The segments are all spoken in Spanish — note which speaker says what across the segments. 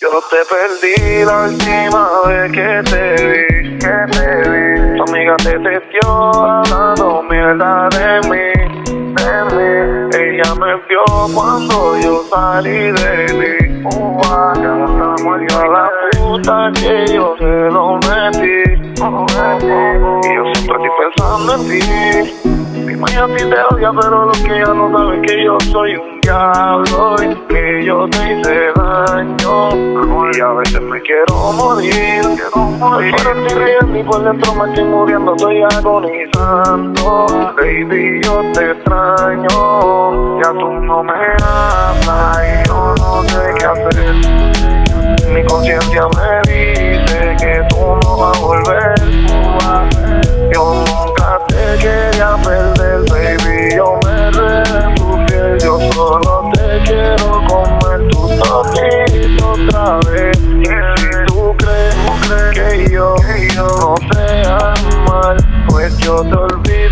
Speaker 1: Yo te perdí la última vez que te vi, que te vi. Tu amiga te testió hablando mierda de mí, de mí. Ella me vio cuando yo salí de ti. Uh, a la puta que yo se lo metí. Y yo siempre estoy pensando en ti. Mi a ti te odia, pero lo que ella no sabe es que yo soy un diablo y que yo te hice daño. Y a veces me quiero morir, quiero morir. Pero estoy riendo y por dentro me estoy muriendo, estoy agonizando. Baby, yo te extraño. Ya tú no me hablas y yo no sé qué hacer. Mi conciencia me dice que tú no vas a volver.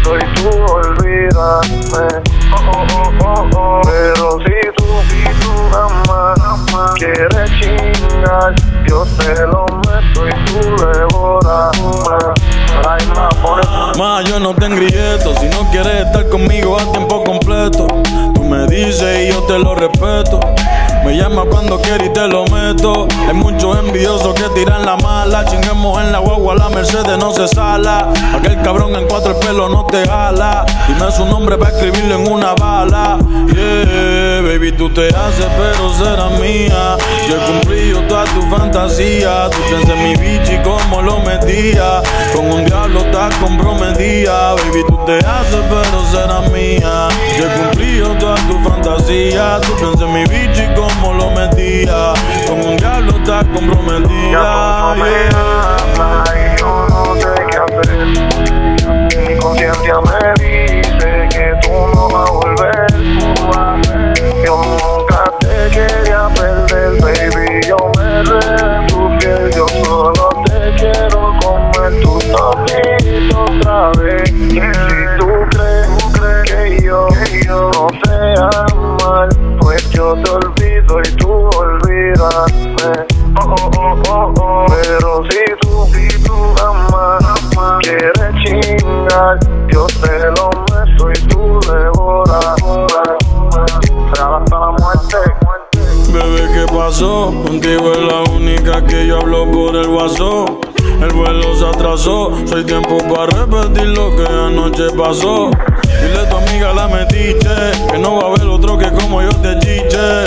Speaker 1: Olvido y tú olvídame. Oh, oh, oh, oh, Pero si tú, si tú amas quieres chingar, yo te lo meto y tú devoras.
Speaker 2: Ma, yo no te engrieto. Si no quieres estar conmigo a tiempo completo, me dices y yo te lo respeto. Me llama cuando quieres y te lo meto. Hay muchos envidiosos que tiran la mala. Chinguemos en la guagua, la Mercedes no se sala. Aquel cabrón en cuatro el pelo no te jala. Dime su nombre para escribirlo en una bala. Yeah, baby, tú te haces, pero será mía. Yo he cumplido toda tu fantasía. Tú piensas en mi bicho y cómo lo metía. Con un diablo estás comprometida. Baby, tú te haces, pero será mía. Yo he fantasía. Tú piensas en mi bicho y cómo lo metía. Como un diablo está comprometida. Bebé, ¿qué pasó? Contigo es la única que yo hablo por el WhatsApp. El vuelo se atrasó, soy tiempo para repetir lo que anoche pasó. Dile a tu amiga la metiche, que no va a haber otro que como yo te chiche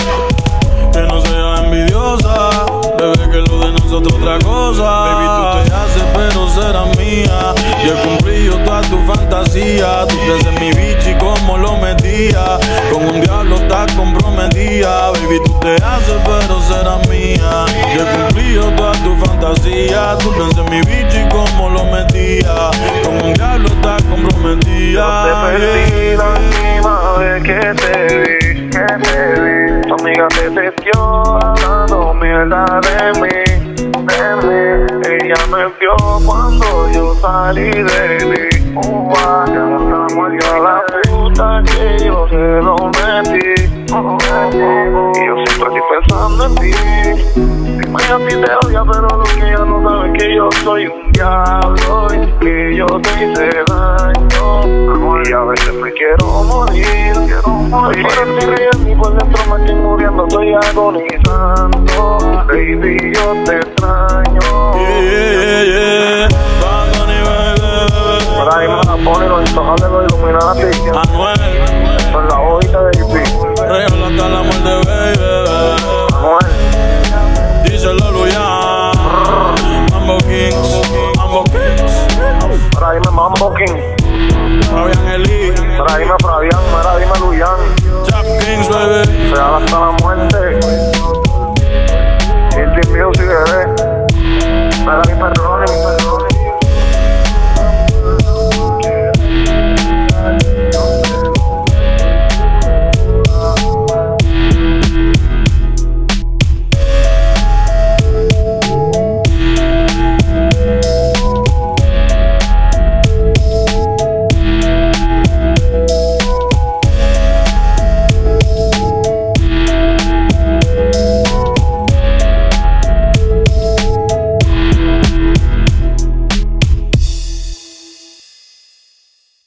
Speaker 2: que no sea envidiosa. Bebé, que lo de nosotros otra cosa. Baby, tú te haces, pero será mía. Yo he cumplido toda tu fantasía. Tú crees en mi bicho y cómo lo metía. Con un diablo estás comprometida. Baby, tú te haces, pero será mía. Yo he cumplido toda tu fantasía. Tú piensas en mi bicho y cómo lo metía. Con un diablo estás comprometida.
Speaker 1: Yo te perdí la última vez que te vi, que te vi amiga te testió hablando mierda de mí, de mí. Ella me vio cuando yo salí de ti. Uh, ya a la puta que yo se lo metí. En ti. Dime a ti te odia, pero lo que ella no sabe es que yo soy un diablo y que yo te hice daño. Y a veces me quiero morir, quiero morir. Estoy riendo y por dentro me estoy muriendo, estoy agonizando. dime Mambo King.
Speaker 2: Fabián Eli. Mira, dime
Speaker 1: Fabián, mira, dime Luyan.
Speaker 2: Jack Kings, bebé.
Speaker 1: Real hasta la muerte.